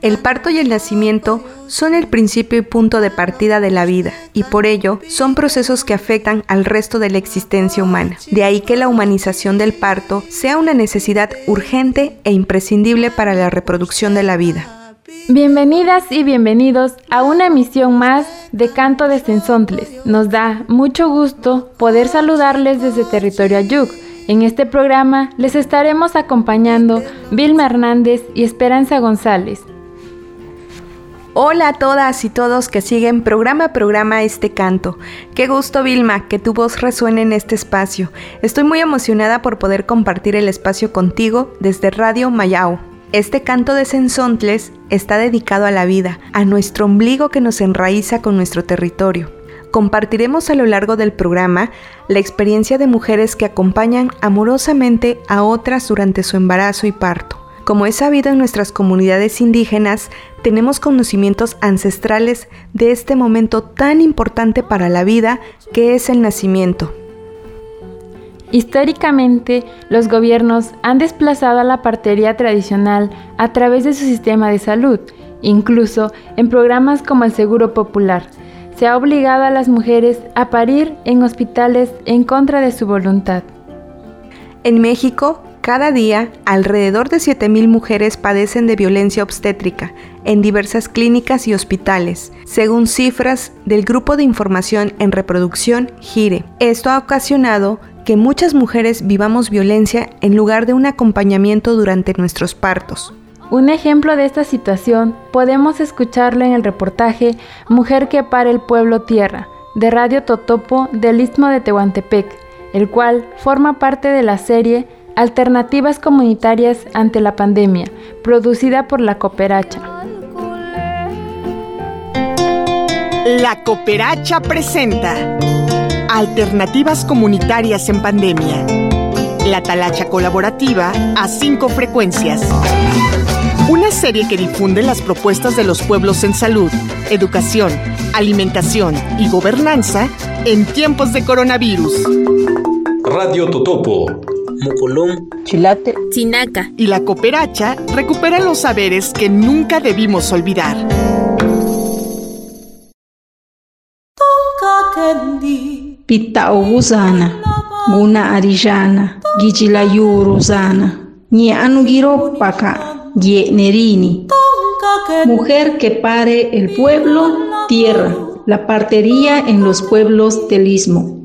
El parto y el nacimiento son el principio y punto de partida de la vida, y por ello son procesos que afectan al resto de la existencia humana. De ahí que la humanización del parto sea una necesidad urgente e imprescindible para la reproducción de la vida. Bienvenidas y bienvenidos a una emisión más de Canto de Sensontles. Nos da mucho gusto poder saludarles desde territorio Ayuk. En este programa les estaremos acompañando Vilma Hernández y Esperanza González. Hola a todas y todos que siguen programa a programa este canto. Qué gusto Vilma que tu voz resuene en este espacio. Estoy muy emocionada por poder compartir el espacio contigo desde Radio Mayao. Este canto de Sensontles está dedicado a la vida, a nuestro ombligo que nos enraiza con nuestro territorio. Compartiremos a lo largo del programa la experiencia de mujeres que acompañan amorosamente a otras durante su embarazo y parto. Como es sabido en nuestras comunidades indígenas, tenemos conocimientos ancestrales de este momento tan importante para la vida que es el nacimiento. Históricamente, los gobiernos han desplazado a la partería tradicional a través de su sistema de salud, incluso en programas como el Seguro Popular. Se ha obligado a las mujeres a parir en hospitales en contra de su voluntad. En México, cada día, alrededor de 7.000 mujeres padecen de violencia obstétrica en diversas clínicas y hospitales, según cifras del Grupo de Información en Reproducción GIRE. Esto ha ocasionado que muchas mujeres vivamos violencia en lugar de un acompañamiento durante nuestros partos. Un ejemplo de esta situación podemos escucharlo en el reportaje Mujer que para el pueblo tierra, de Radio Totopo del Istmo de Tehuantepec, el cual forma parte de la serie Alternativas Comunitarias ante la Pandemia, producida por la Cooperacha. La Cooperacha presenta Alternativas Comunitarias en Pandemia. La talacha colaborativa a cinco frecuencias. Una serie que difunde las propuestas de los pueblos en salud, educación, alimentación y gobernanza en tiempos de coronavirus. Radio Totopo. Mocolón, Chilate, Chinaca y la cooperacha recupera los saberes que nunca debimos olvidar. Pitauguzana, Guna Arillana, Gichilayuruzana, Ñanugiropaka, Yenerini. Mujer que pare el pueblo, tierra, la partería en los pueblos del istmo.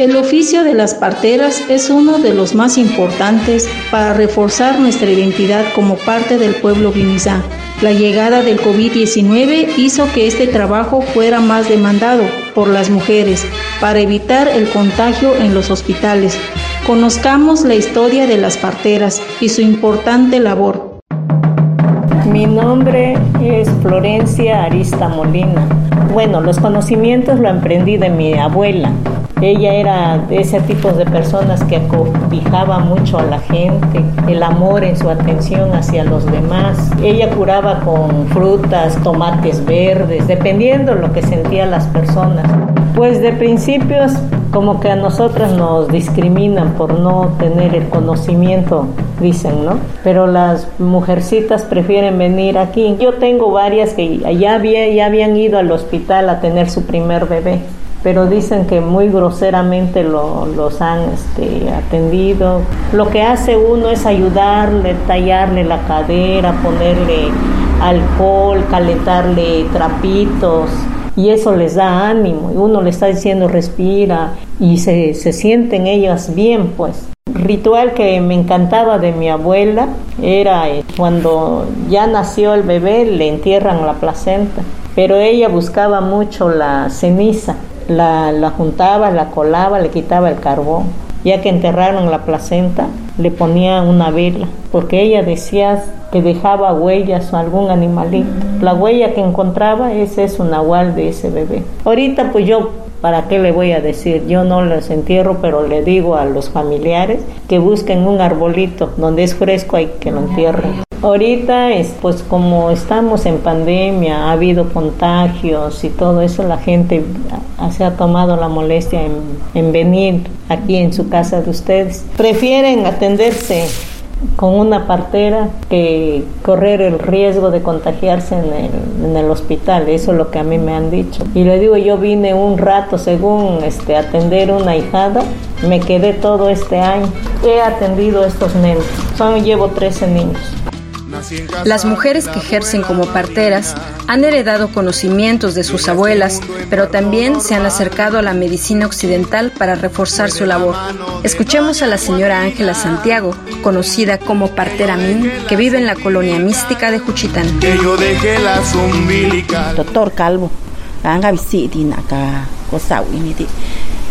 El oficio de las parteras es uno de los más importantes para reforzar nuestra identidad como parte del pueblo guinizá. La llegada del COVID-19 hizo que este trabajo fuera más demandado por las mujeres para evitar el contagio en los hospitales. Conozcamos la historia de las parteras y su importante labor. Mi nombre es Florencia Arista Molina. Bueno, los conocimientos lo aprendí de mi abuela. Ella era de ese tipo de personas que acobijaba mucho a la gente, el amor en su atención hacia los demás. Ella curaba con frutas, tomates verdes, dependiendo lo que sentían las personas. Pues de principios como que a nosotras nos discriminan por no tener el conocimiento, dicen, ¿no? Pero las mujercitas prefieren venir aquí. Yo tengo varias que ya, había, ya habían ido al hospital a tener su primer bebé pero dicen que muy groseramente los han este, atendido. Lo que hace uno es ayudarle, tallarle la cadera, ponerle alcohol, calentarle trapitos y eso les da ánimo uno le está diciendo respira y se, se sienten ellas bien pues. Ritual que me encantaba de mi abuela era eh, cuando ya nació el bebé le entierran la placenta, pero ella buscaba mucho la ceniza, la, la juntaba, la colaba, le quitaba el carbón. Ya que enterraron la placenta, le ponía una vela, porque ella decía que dejaba huellas o algún animalito. La huella que encontraba, ese es un nahual de ese bebé. Ahorita pues yo ¿Para qué le voy a decir? Yo no los entierro, pero le digo a los familiares que busquen un arbolito donde es fresco hay que lo entierren. Ahorita, es, pues como estamos en pandemia, ha habido contagios y todo eso, la gente se ha tomado la molestia en, en venir aquí en su casa de ustedes. Prefieren atenderse con una partera que correr el riesgo de contagiarse en el, en el, hospital. Eso es lo que a mí me han dicho. Y le digo, yo vine un rato según este, atender una hijada, me quedé todo este año. He atendido a estos niños. Son, llevo 13 niños. Las mujeres que ejercen como parteras han heredado conocimientos de sus abuelas, pero también se han acercado a la medicina occidental para reforzar su labor. Escuchemos a la señora Ángela Santiago, conocida como partera Min, que vive en la colonia mística de Juchitán. Doctor Calvo, anga kosawiniti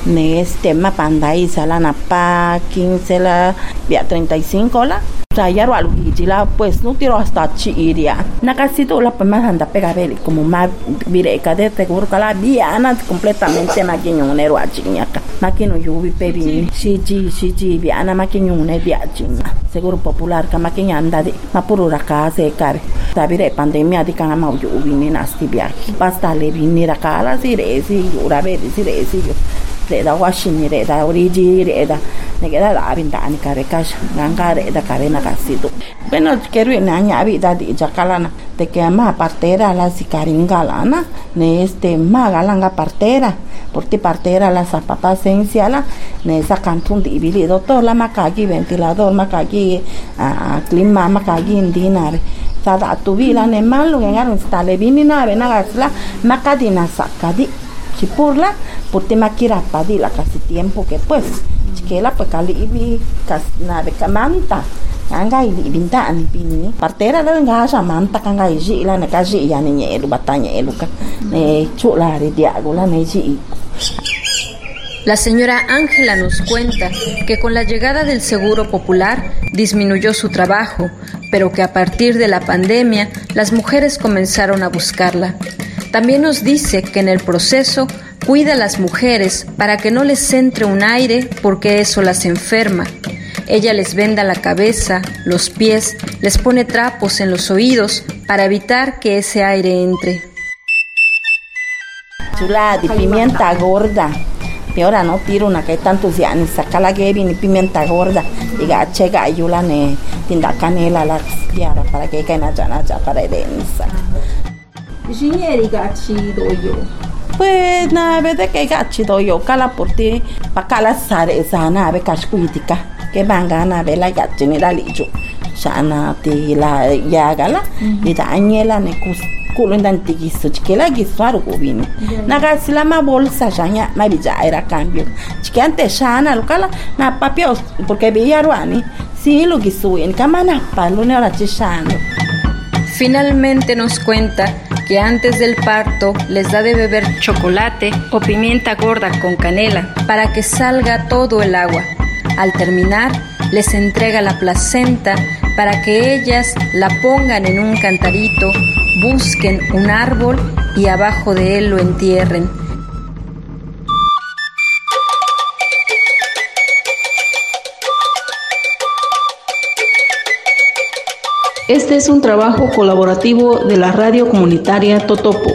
ne este mapandai sala na pa 15 la 35 la Sayaro al la pues no tiro hasta chiiria. Nakasito la más anda pega veli como más vireca de seguro que la viana completamente maquiñonero a chiñaca. Maquino yubi pebi shiji shiji viana maquiñone dia chiña. Seguro popular ka maquiña anda de mapuro raka se cabe. Tabire pandemia di kana mau yubi ni nasti biaki. Basta le vini raka la si resi yura vedi si resi yo. Reda washini reda origi reda negeda la abinda ni kare kash nganga reda kare na kasido bueno quiero en aña vida di jakalana de que ama partera la sicaringalana ne este magalanga partera porti partera la zapata esencial ne esa cantun di ibili doctor la makagi ventilador makagi uh, clima makagi indinare sada tuvila ne malu ngaron stale vini nave nagasla makadina sakadi chipurla porti makirapa di la casi tiempo que pues chiquela pues kali ibi kas nave kamanta anga ili binta ni pini partera la nga sa manta kanga iji la ne kaji ya ni nyelu batanya eluka ne chula de diago la ne ji La señora Ángela nos cuenta que con la llegada del Seguro Popular disminuyó su trabajo, pero que a partir de la pandemia las mujeres comenzaron a buscarla. También nos dice que en el proceso cuida a las mujeres para que no les entre un aire porque eso las enferma. Ella les venda la cabeza, los pies, les pone trapos en los oídos para evitar que ese aire entre. Chula de pimienta gorda. Y ahora no tiro una que tantos ya ni saca la que ni pimienta gorda. Y gache gayula ne tinda canela la para que caiga na ya para densa. Jinheri gachi doyo. Pues na de que gachi doyo kala por ti. Pa kala sare sana be kashkuitika que banga na be la gachi ni la lijo. Shana ti la yagala ni da anyela ne kus kulo ndanti giso chikela giso aru kubini naga sila ma bolsa shanya ma bija era cambio. Chikante shana lukala na papio porque veía ruani si lo giso en kamana palo ne ora chishando Finalmente nos cuenta que antes del parto les da de beber chocolate o pimienta gorda con canela para que salga todo el agua. Al terminar, les entrega la placenta para que ellas la pongan en un cantarito, busquen un árbol y abajo de él lo entierren. Este es un trabajo colaborativo de la radio comunitaria Totopo.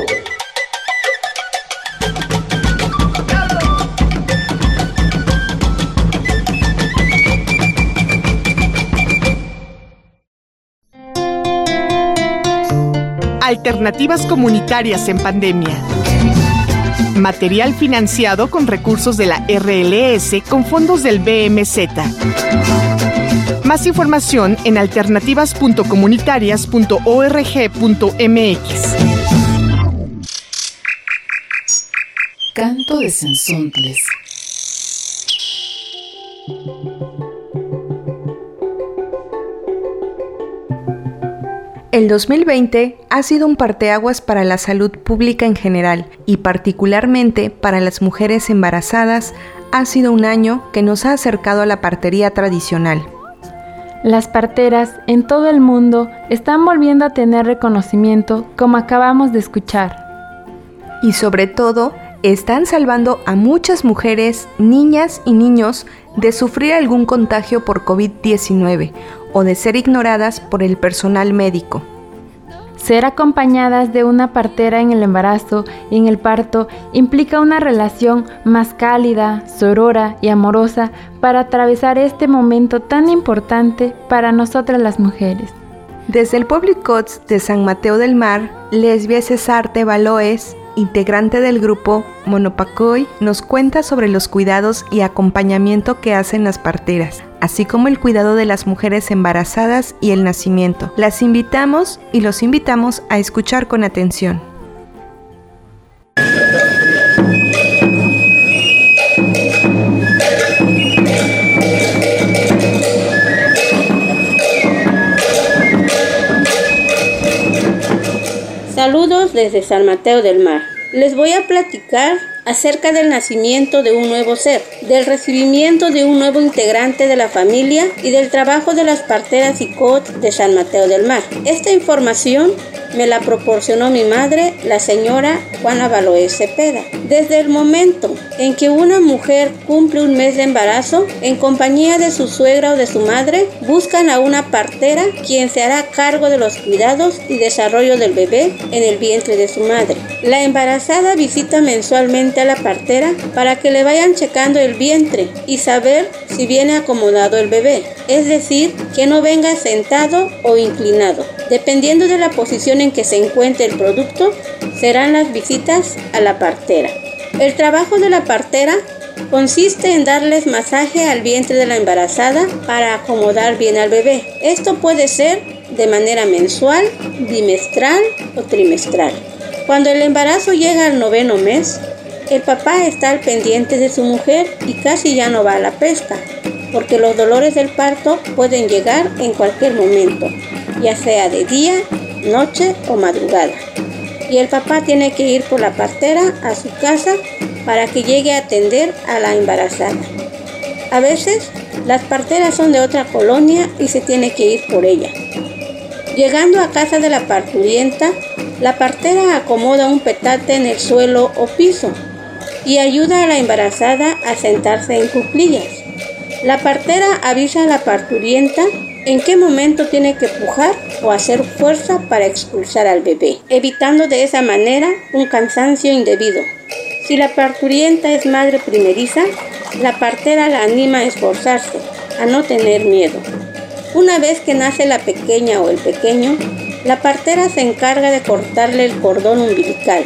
Alternativas comunitarias en pandemia. Material financiado con recursos de la RLS con fondos del BMZ. Más información en alternativas.comunitarias.org.mx. Canto de Sensontles. El 2020 ha sido un parteaguas para la salud pública en general y particularmente para las mujeres embarazadas. Ha sido un año que nos ha acercado a la partería tradicional. Las parteras en todo el mundo están volviendo a tener reconocimiento como acabamos de escuchar. Y sobre todo, están salvando a muchas mujeres, niñas y niños de sufrir algún contagio por COVID-19 o de ser ignoradas por el personal médico. Ser acompañadas de una partera en el embarazo y en el parto implica una relación más cálida, sorora y amorosa para atravesar este momento tan importante para nosotras las mujeres. Desde el Public Cots de San Mateo del Mar, Lesbia Cesarte Baloes integrante del grupo Monopacoy, nos cuenta sobre los cuidados y acompañamiento que hacen las parteras, así como el cuidado de las mujeres embarazadas y el nacimiento. Las invitamos y los invitamos a escuchar con atención. Saludos desde San Mateo del Mar. Les voy a platicar acerca del nacimiento de un nuevo ser, del recibimiento de un nuevo integrante de la familia y del trabajo de las parteras y COT de San Mateo del Mar. Esta información me la proporcionó mi madre, la señora Juana Baloé Cepeda. Desde el momento en que una mujer cumple un mes de embarazo, en compañía de su suegra o de su madre, buscan a una partera quien se hará cargo de los cuidados y desarrollo del bebé en el vientre de su madre. La embarazada visita mensualmente a la partera para que le vayan checando el vientre y saber si viene acomodado el bebé, es decir, que no venga sentado o inclinado. Dependiendo de la posición en que se encuentre el producto, serán las visitas a la partera. El trabajo de la partera consiste en darles masaje al vientre de la embarazada para acomodar bien al bebé. Esto puede ser de manera mensual, bimestral o trimestral. Cuando el embarazo llega al noveno mes, el papá está al pendiente de su mujer y casi ya no va a la pesca, porque los dolores del parto pueden llegar en cualquier momento, ya sea de día, noche o madrugada. Y el papá tiene que ir por la partera a su casa para que llegue a atender a la embarazada. A veces las parteras son de otra colonia y se tiene que ir por ella. Llegando a casa de la parturienta, la partera acomoda un petate en el suelo o piso y ayuda a la embarazada a sentarse en cuclillas. La partera avisa a la parturienta en qué momento tiene que pujar o hacer fuerza para expulsar al bebé, evitando de esa manera un cansancio indebido. Si la parturienta es madre primeriza, la partera la anima a esforzarse, a no tener miedo. Una vez que nace la pequeña o el pequeño, la partera se encarga de cortarle el cordón umbilical,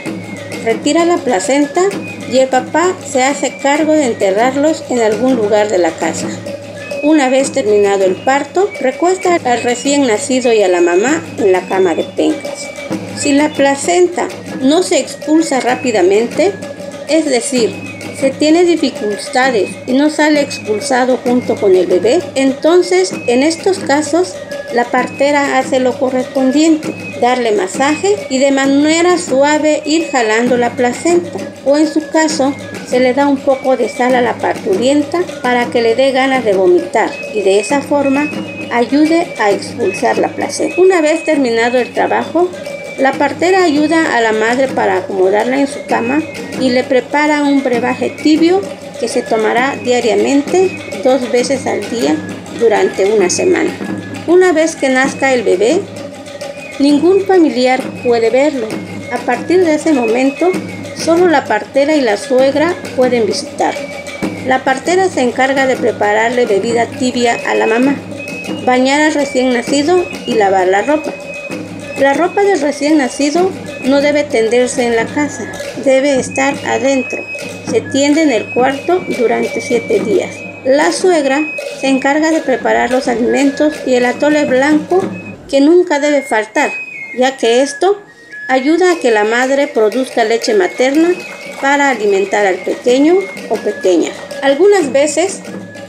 retira la placenta y el papá se hace cargo de enterrarlos en algún lugar de la casa. Una vez terminado el parto, recuesta al recién nacido y a la mamá en la cama de pencas. Si la placenta no se expulsa rápidamente, es decir, se tiene dificultades y no sale expulsado junto con el bebé, entonces en estos casos la partera hace lo correspondiente, darle masaje y de manera suave ir jalando la placenta. O en su caso, se le da un poco de sal a la parturienta para que le dé ganas de vomitar y de esa forma ayude a expulsar la placenta. Una vez terminado el trabajo, la partera ayuda a la madre para acomodarla en su cama y le prepara un brebaje tibio que se tomará diariamente dos veces al día durante una semana. Una vez que nazca el bebé, ningún familiar puede verlo. A partir de ese momento, solo la partera y la suegra pueden visitar. La partera se encarga de prepararle bebida tibia a la mamá, bañar al recién nacido y lavar la ropa. La ropa del recién nacido no debe tenderse en la casa, debe estar adentro. Se tiende en el cuarto durante siete días. La suegra se encarga de preparar los alimentos y el atole blanco que nunca debe faltar, ya que esto ayuda a que la madre produzca leche materna para alimentar al pequeño o pequeña. Algunas veces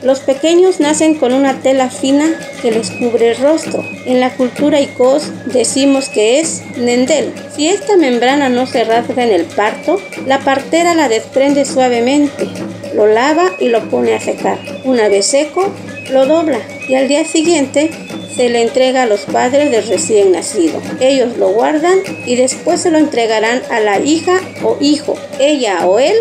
los pequeños nacen con una tela fina que les cubre el rostro. En la cultura icos decimos que es nendel. Si esta membrana no se rasga en el parto, la partera la desprende suavemente, lo lava y lo pone a secar. Una vez seco, lo dobla y al día siguiente se le entrega a los padres del recién nacido. Ellos lo guardan y después se lo entregarán a la hija o hijo. Ella o él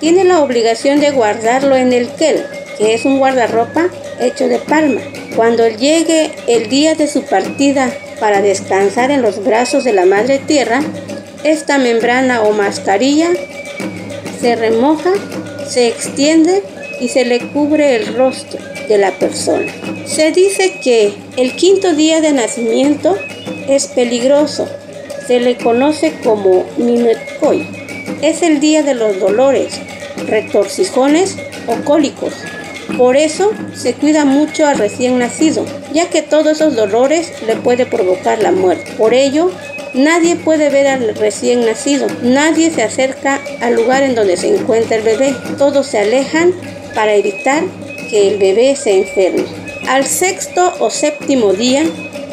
tiene la obligación de guardarlo en el kel, que es un guardarropa hecho de palma. Cuando llegue el día de su partida para descansar en los brazos de la Madre Tierra, esta membrana o mascarilla se remoja, se extiende y se le cubre el rostro de la persona. Se dice que el quinto día de nacimiento es peligroso. Se le conoce como Minetkoy. Es el día de los dolores, retorcijones o cólicos. Por eso se cuida mucho al recién nacido, ya que todos esos dolores le puede provocar la muerte. Por ello, nadie puede ver al recién nacido, nadie se acerca al lugar en donde se encuentra el bebé. Todos se alejan para evitar que el bebé se enferme. Al sexto o séptimo día,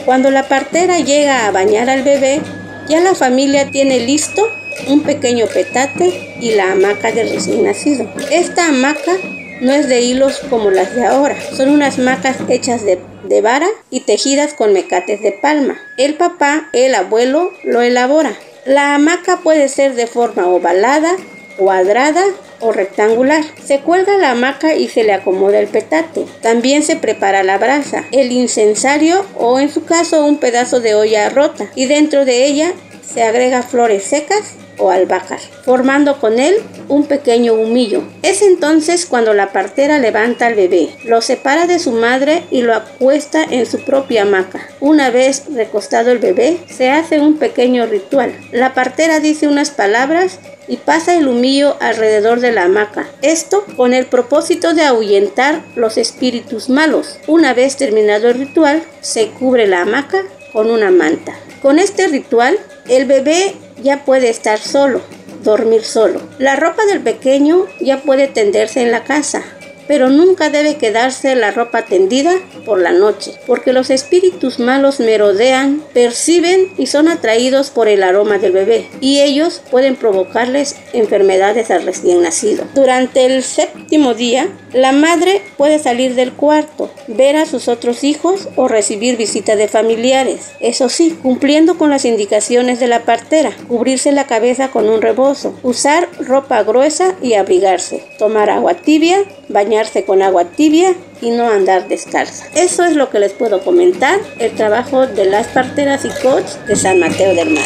cuando la partera llega a bañar al bebé, ya la familia tiene listo un pequeño petate y la hamaca del recién nacido. Esta hamaca no es de hilos como las de ahora, son unas macas hechas de, de, vara y tejidas con mecates de palma. El papá, el abuelo, lo elabora. La hamaca puede ser de forma ovalada, cuadrada o rectangular. Se cuelga la hamaca y se le acomoda el petate. También se prepara la brasa, el incensario o en su caso un pedazo de olla rota y dentro de ella se agrega flores secas o albahaca, formando con él un pequeño humillo. Es entonces cuando la partera levanta al bebé, lo separa de su madre y lo acuesta en su propia hamaca. Una vez recostado el bebé, se hace un pequeño ritual. La partera dice unas palabras y pasa el humillo alrededor de la hamaca. Esto con el propósito de ahuyentar los espíritus malos. Una vez terminado el ritual, se cubre la hamaca con una manta. Con este ritual, el bebé ya puede estar solo, dormir solo. La ropa del pequeño ya puede tenderse en la casa, pero nunca debe quedarse la ropa tendida por la noche, porque los espíritus malos merodean, perciben y son atraídos por el aroma del bebé, y ellos pueden provocarles enfermedades al recién nacido. Durante el séptimo día, la madre puede salir del cuarto, ver a sus otros hijos o recibir visita de familiares. Eso sí, cumpliendo con las indicaciones de la partera, cubrirse la cabeza con un rebozo, usar ropa gruesa y abrigarse, tomar agua tibia, bañarse con agua tibia y no andar descalza. Eso es lo que les puedo comentar, el trabajo de las parteras y coach de San Mateo del Mar.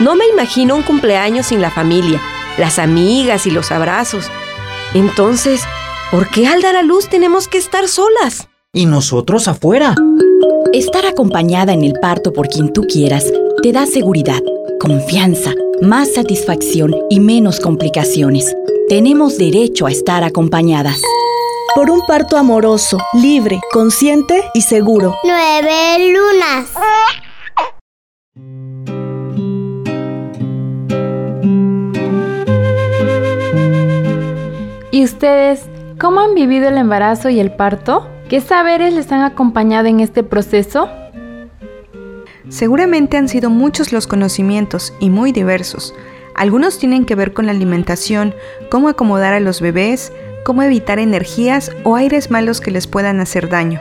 No me imagino un cumpleaños sin la familia, las amigas y los abrazos. Entonces, ¿por qué al dar a luz tenemos que estar solas? Y nosotros afuera. Estar acompañada en el parto por quien tú quieras te da seguridad, confianza, más satisfacción y menos complicaciones. Tenemos derecho a estar acompañadas. Por un parto amoroso, libre, consciente y seguro. Nueve lunas. Ustedes cómo han vivido el embarazo y el parto? ¿Qué saberes les han acompañado en este proceso? Seguramente han sido muchos los conocimientos y muy diversos. Algunos tienen que ver con la alimentación, cómo acomodar a los bebés, cómo evitar energías o aires malos que les puedan hacer daño.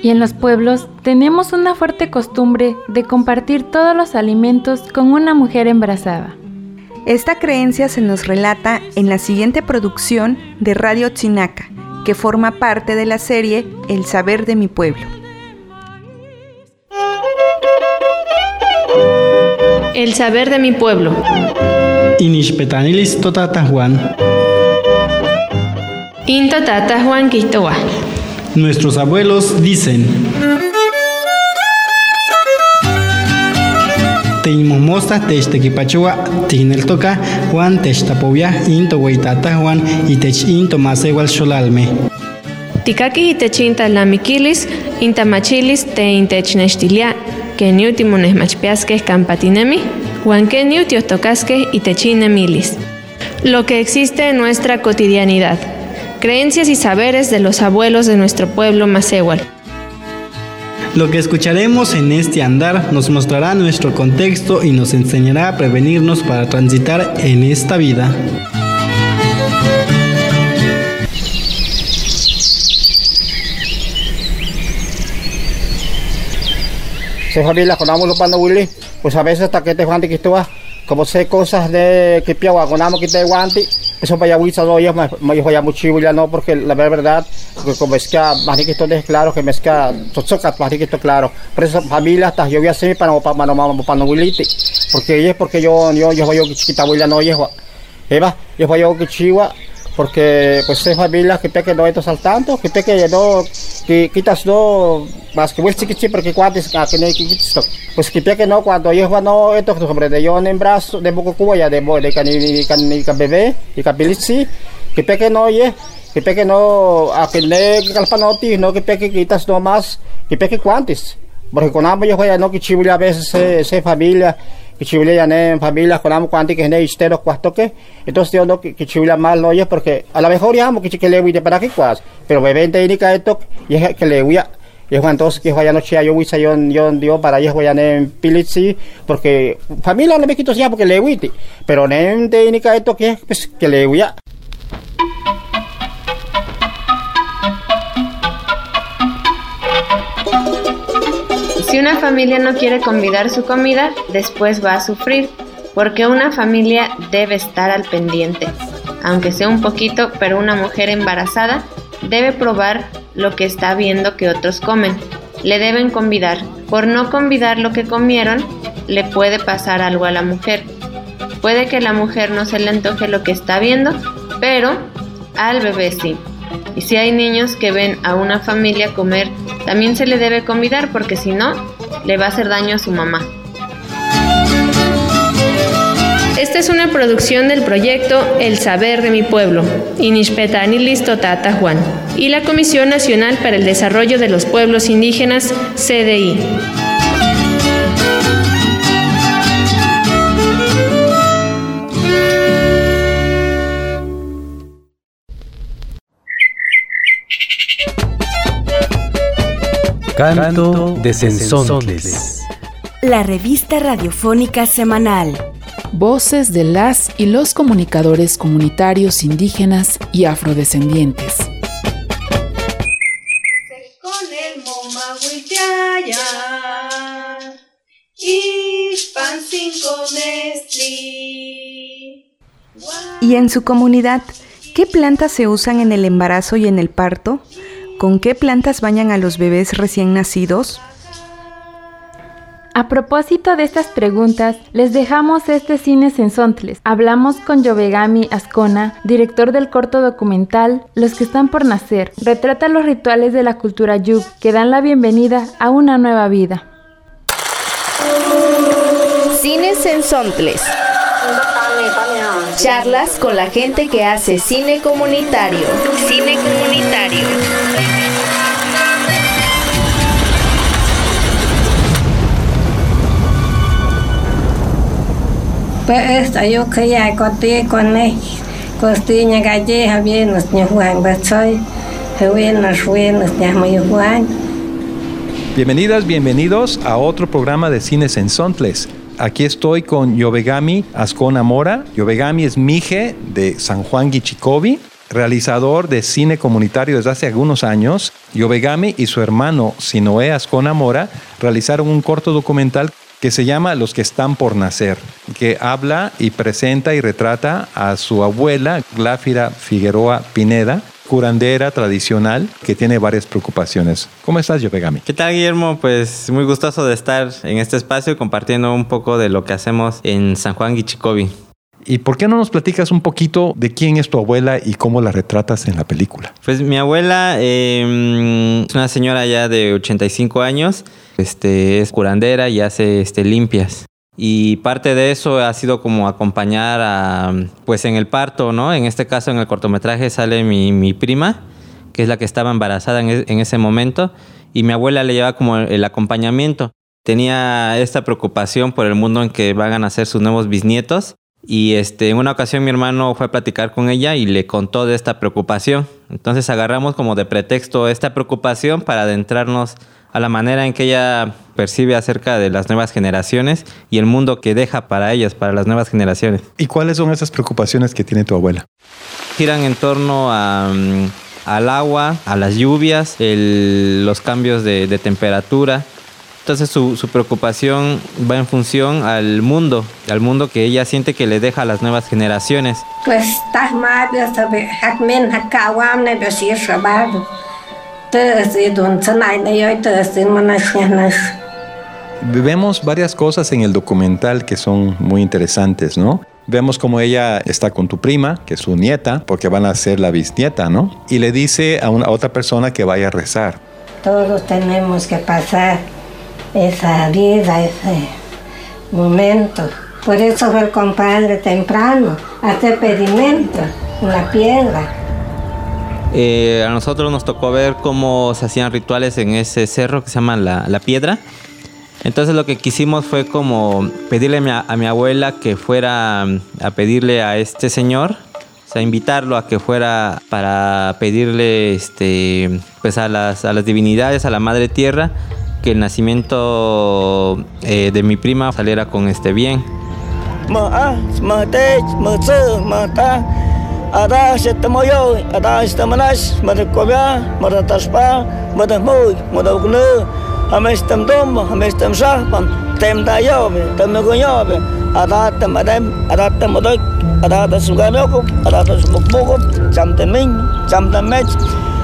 Y en los pueblos tenemos una fuerte costumbre de compartir todos los alimentos con una mujer embarazada. Esta creencia se nos relata en la siguiente producción de Radio Chinaca, que forma parte de la serie El saber de mi pueblo. El saber de mi pueblo. Inishpetanilis totata Juan. Into tata Juan Quitoa. Nuestros abuelos dicen. Teimomosta techtequipachua tigneltoca Juan techtapovia into hueitata Juan y tech into masewal xolalme. Tikaki itechinta lamiquilis, intamachilis te intechnextilia, que niutimo nesmachpiasque campatinemi, Juan que niutios tocasque itechinemilis. Lo que existe en nuestra cotidianidad. Creencias y saberes de los abuelos de nuestro pueblo Macehual. Lo que escucharemos en este andar nos mostrará nuestro contexto y nos enseñará a prevenirnos para transitar en esta vida. Se familia conamos los panos Willy, pues a veces hasta que te Juan de Quistúa, como sé cosas de que piagua conamos que te guanti, eso vaya huiza no yo me voy mucho ya no porque la verdad porque como es que más que esto es claro que me es que tozoca más que esto claro. Por eso familia hasta yo voy a hacer para para no para para no porque es porque yo yo yo voy a chiquita Willy no yo Eva yo voy a que chiva porque pues es familia que peque no estos al tanto que peque no que quitas no más que voy chiquichi porque cuántos que no que quitas pues que peque no cuando yo no esto sobre de yo en brazo de poco cuba ya de de cani cani bebé y capilici que peque no oye que peque no a que ne calpanoti no que peque quitas no más que peque cuántos porque con ambos yo voy no que chibulia a veces se familia que chivile ya en familia con amo cuanti que ne istero cuarto que entonces yo no que chivile mal no es porque a lo mejor ya amo que que le voy de para que cuas. Pero bebé te indica esto y es que le voy y es entonces que vaya noche yo voy a yo yo dio para allá voy a en pilitsi porque familia no me quito ya porque le voy pero ne te indica esto que pues que le voy Si una familia no quiere convidar su comida, después va a sufrir, porque una familia debe estar al pendiente. Aunque sea un poquito, pero una mujer embarazada debe probar lo que está viendo que otros comen. Le deben convidar. Por no convidar lo que comieron, le puede pasar algo a la mujer. Puede que la mujer no se le antoje lo que está viendo, pero al bebé sí. Y si hay niños que ven a una familia comer, también se le debe convidar porque si no, le va a hacer daño a su mamá. Esta es una producción del proyecto El Saber de mi Pueblo, Inishpetanilis Tata Juan, y la Comisión Nacional para el Desarrollo de los Pueblos Indígenas, CDI. Canto de Sensontles. La revista radiofónica semanal. Voces de las y los comunicadores comunitarios indígenas y afrodescendientes. Y en su comunidad, ¿qué plantas se usan en el embarazo y en el parto? ¿Con qué plantas bañan a los bebés recién nacidos? A propósito de estas preguntas, les dejamos este cine Sensontles. Hablamos con Yovegami Ascona, director del corto documental Los que están por nacer. Retrata los rituales de la cultura yuk que dan la bienvenida a una nueva vida. Cine Sensontles. Charlas con la gente que hace cine comunitario. Cine comunitario. Pues yo que con había nos Juan. Bienvenidas, bienvenidos a otro programa de Cines en Sontles. Aquí estoy con Yovegami Ascona Mora. Yovegami es mije de San Juan Guichicovi, realizador de cine comunitario desde hace algunos años. Yovegami y su hermano Sinoé Ascona Mora realizaron un corto documental que se llama Los que están por nacer, que habla y presenta y retrata a su abuela, Gláfira Figueroa Pineda, curandera tradicional que tiene varias preocupaciones. ¿Cómo estás, Yopegami? ¿Qué tal, Guillermo? Pues muy gustoso de estar en este espacio compartiendo un poco de lo que hacemos en San Juan Guichicobi. ¿Y por qué no nos platicas un poquito de quién es tu abuela y cómo la retratas en la película? Pues mi abuela eh, es una señora ya de 85 años, este, es curandera y hace este, limpias. Y parte de eso ha sido como acompañar a, pues en el parto, ¿no? En este caso, en el cortometraje sale mi, mi prima, que es la que estaba embarazada en, en, ese momento, y mi abuela le lleva como el acompañamiento. Tenía esta preocupación por el mundo en que van a nacer sus nuevos bisnietos. Y este, en una ocasión mi hermano fue a platicar con ella y le contó de esta preocupación. Entonces agarramos como de pretexto esta preocupación para adentrarnos a la manera en que ella percibe acerca de las nuevas generaciones y el mundo que deja para ellas, para las nuevas generaciones. ¿Y cuáles son esas preocupaciones que tiene tu abuela? Giran en torno a, al agua, a las lluvias, el, los cambios de, de temperatura. Entonces su, su, preocupación va en función al mundo, al mundo que ella siente que le deja a las nuevas generaciones. Pues Vemos varias cosas en el documental que son muy interesantes, ¿no? Vemos como ella está con tu prima, que es su nieta, porque van a ser la bisnieta, ¿no? Y le dice a, una, a otra persona que vaya a rezar. Todos tenemos que pasar esa vida, ese momento. Por eso fue el compadre temprano, hacer pedimento, una piedra. Eh, a nosotros nos tocó ver cómo se hacían rituales en ese cerro que se llama La, la Piedra. Entonces lo que quisimos fue como pedirle a mi, abuela que fuera a pedirle a este señor, o sea, invitarlo a que fuera para pedirle este, pues a, las, a las divinidades, a la Madre Tierra, que el nacimiento eh, de mi prima saliera con este bien.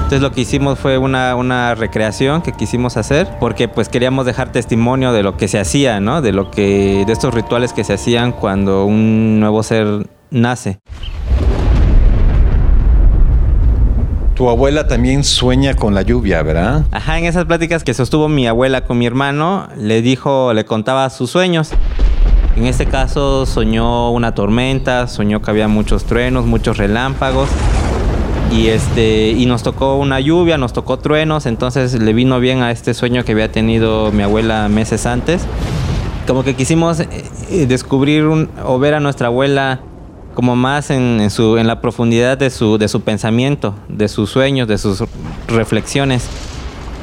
Entonces lo que hicimos fue una, una, recreación que quisimos hacer porque pues queríamos dejar testimonio de lo que se hacía, ¿no? De lo que de estos rituales que se hacían cuando un nuevo ser nace. Tu abuela también sueña con la lluvia, ¿verdad? Ajá, en esas pláticas que sostuvo mi abuela con mi hermano, le dijo, le contaba sus sueños. En este caso soñó una tormenta, soñó que había muchos truenos, muchos relámpagos. Y, este, y nos tocó una lluvia, nos tocó truenos, entonces le vino bien a este sueño que había tenido mi abuela meses antes. Como que quisimos descubrir un, o ver a nuestra abuela como más en, en, su, en la profundidad de su, de su pensamiento, de sus sueños, de sus reflexiones.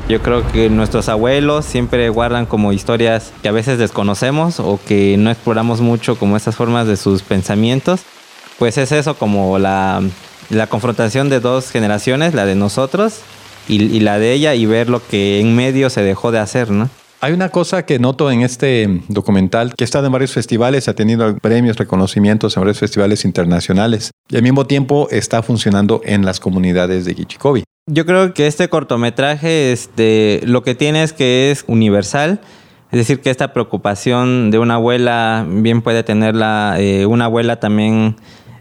Yo creo que nuestros abuelos siempre guardan como historias que a veces desconocemos o que no exploramos mucho como esas formas de sus pensamientos. Pues es eso como la, la confrontación de dos generaciones, la de nosotros y, y la de ella, y ver lo que en medio se dejó de hacer, ¿no? Hay una cosa que noto en este documental que está en varios festivales, ha tenido premios, reconocimientos en varios festivales internacionales y al mismo tiempo está funcionando en las comunidades de Gichikobi. Yo creo que este cortometraje este, lo que tiene es que es universal, es decir, que esta preocupación de una abuela bien puede tenerla eh, una abuela también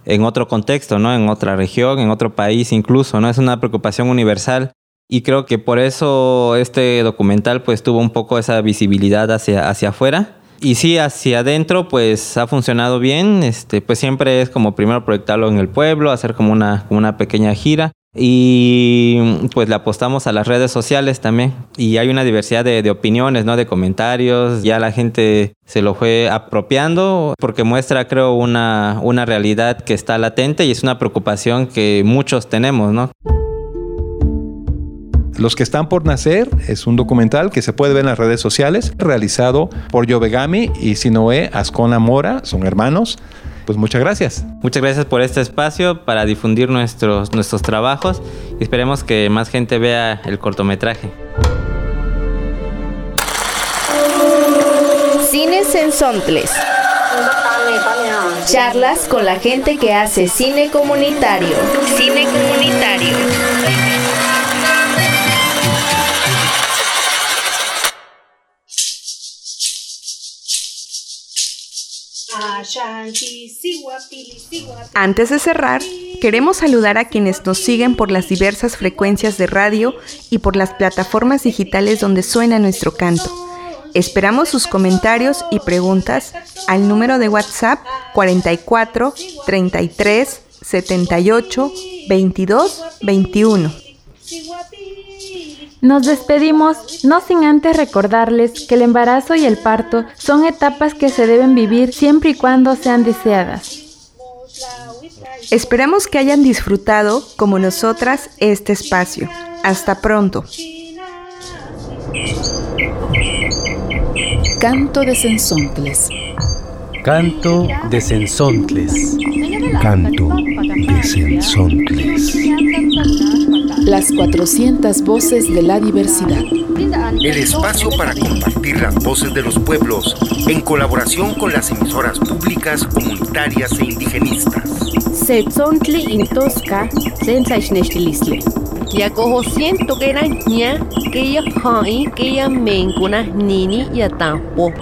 en otro contexto, ¿no? En otra región, en otro país incluso, ¿no? Es una preocupación universal. Y creo que por eso este documental pues tuvo un poco esa visibilidad hacia, hacia afuera. Y sí, hacia adentro pues ha funcionado bien. Este, pues siempre es como primero proyectarlo en el pueblo, hacer como una, como una pequeña gira. Y pues le apostamos a las redes sociales también. Y hay una diversidad de, opiniones, ¿no? De comentarios. Ya la gente se lo fue apropiando porque muestra, creo, una, una realidad que está latente y es una preocupación que muchos tenemos, ¿no? Los que están por nacer es un documental que se puede ver en las redes sociales, realizado por Yovegami y Sinoe Ascona Mora, son hermanos. Pues muchas gracias. Muchas gracias por este espacio para difundir nuestros, nuestros trabajos y esperemos que más gente vea el cortometraje. Cines en Sontles. Charlas con la gente que hace cine comunitario. Cine comunitario. Antes de cerrar, queremos saludar a quienes nos siguen por las diversas frecuencias de radio y por las plataformas digitales donde suena nuestro canto. Esperamos sus comentarios y preguntas al número de WhatsApp 44 33 78 22 21. Nos despedimos no sin antes recordarles que el embarazo y el parto son etapas que se deben vivir siempre y cuando sean deseadas. Esperamos que hayan disfrutado, como nosotras, este espacio. Hasta pronto. Canto de Sensontles. Canto de Sensontles. Canto de Sensontles. Las 400 voces de la diversidad. El espacio para compartir las voces de los pueblos en colaboración con las emisoras públicas, comunitarias e indigenistas. Setzontli intosca sensaixnextilistle. Ya cojo siento que era ña, que ya hai, que ya mencuna nini ya tampo.